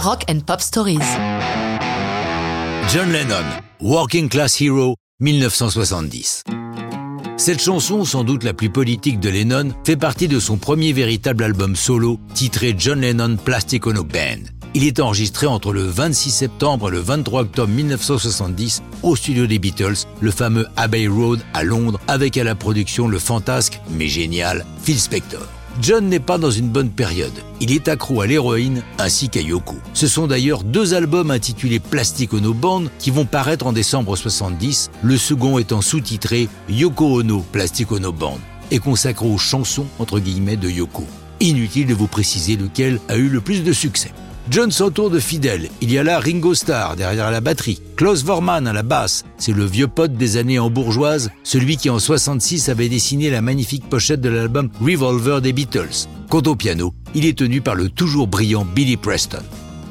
Rock and Pop Stories. John Lennon, Working Class Hero, 1970. Cette chanson, sans doute la plus politique de Lennon, fait partie de son premier véritable album solo, titré John Lennon Plastic Ono Band. Il est enregistré entre le 26 septembre et le 23 octobre 1970 au studio des Beatles, le fameux Abbey Road à Londres, avec à la production le fantasque, mais génial, Phil Spector. John n'est pas dans une bonne période. Il est accro à l'héroïne ainsi qu'à Yoko. Ce sont d'ailleurs deux albums intitulés Plastic Ono Band qui vont paraître en décembre 70, le second étant sous-titré Yoko Ono Plastic Ono Band et consacré aux chansons entre guillemets de Yoko. Inutile de vous préciser lequel a eu le plus de succès. John s'entoure de fidèles. Il y a là Ringo Starr derrière la batterie, Klaus Vormann à la basse, c'est le vieux pote des années en bourgeoise, celui qui en 66 avait dessiné la magnifique pochette de l'album Revolver des Beatles. Quant au piano, il est tenu par le toujours brillant Billy Preston.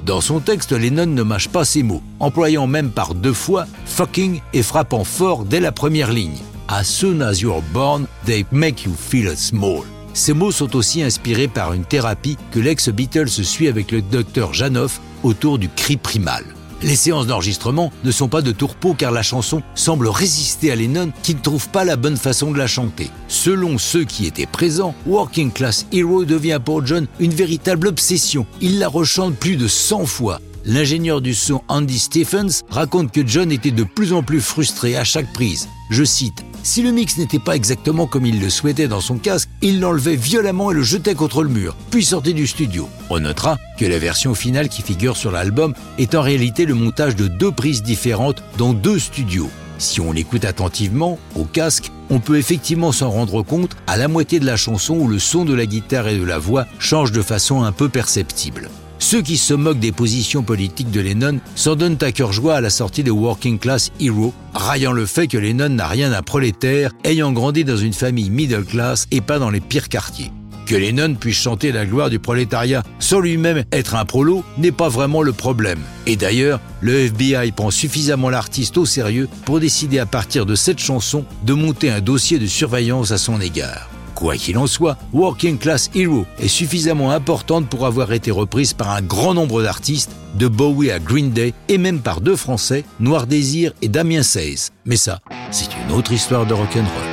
Dans son texte, Lennon ne mâche pas ses mots, employant même par deux fois fucking et frappant fort dès la première ligne. As soon as you're born, they make you feel small. Ces mots sont aussi inspirés par une thérapie que l'ex-Beatles suit avec le docteur Janoff autour du cri primal. Les séances d'enregistrement ne sont pas de tourpeau car la chanson semble résister à Lennon qui ne trouve pas la bonne façon de la chanter. Selon ceux qui étaient présents, Working Class Hero devient pour John une véritable obsession. Il la rechante plus de 100 fois. L'ingénieur du son Andy Stephens raconte que John était de plus en plus frustré à chaque prise. Je cite si le mix n'était pas exactement comme il le souhaitait dans son casque, il l'enlevait violemment et le jetait contre le mur, puis sortait du studio. On notera que la version finale qui figure sur l'album est en réalité le montage de deux prises différentes dans deux studios. Si on l'écoute attentivement, au casque, on peut effectivement s'en rendre compte à la moitié de la chanson où le son de la guitare et de la voix change de façon un peu perceptible. Ceux qui se moquent des positions politiques de Lennon s'en donnent à cœur joie à la sortie de Working Class Hero, raillant le fait que Lennon n'a rien d'un prolétaire, ayant grandi dans une famille middle class et pas dans les pires quartiers. Que Lennon puisse chanter la gloire du prolétariat sans lui-même être un prolo n'est pas vraiment le problème. Et d'ailleurs, le FBI prend suffisamment l'artiste au sérieux pour décider à partir de cette chanson de monter un dossier de surveillance à son égard. Quoi qu'il en soit, Working Class Hero est suffisamment importante pour avoir été reprise par un grand nombre d'artistes, de Bowie à Green Day et même par deux Français, Noir Désir et Damien Seize. Mais ça, c'est une autre histoire de rock'n'roll.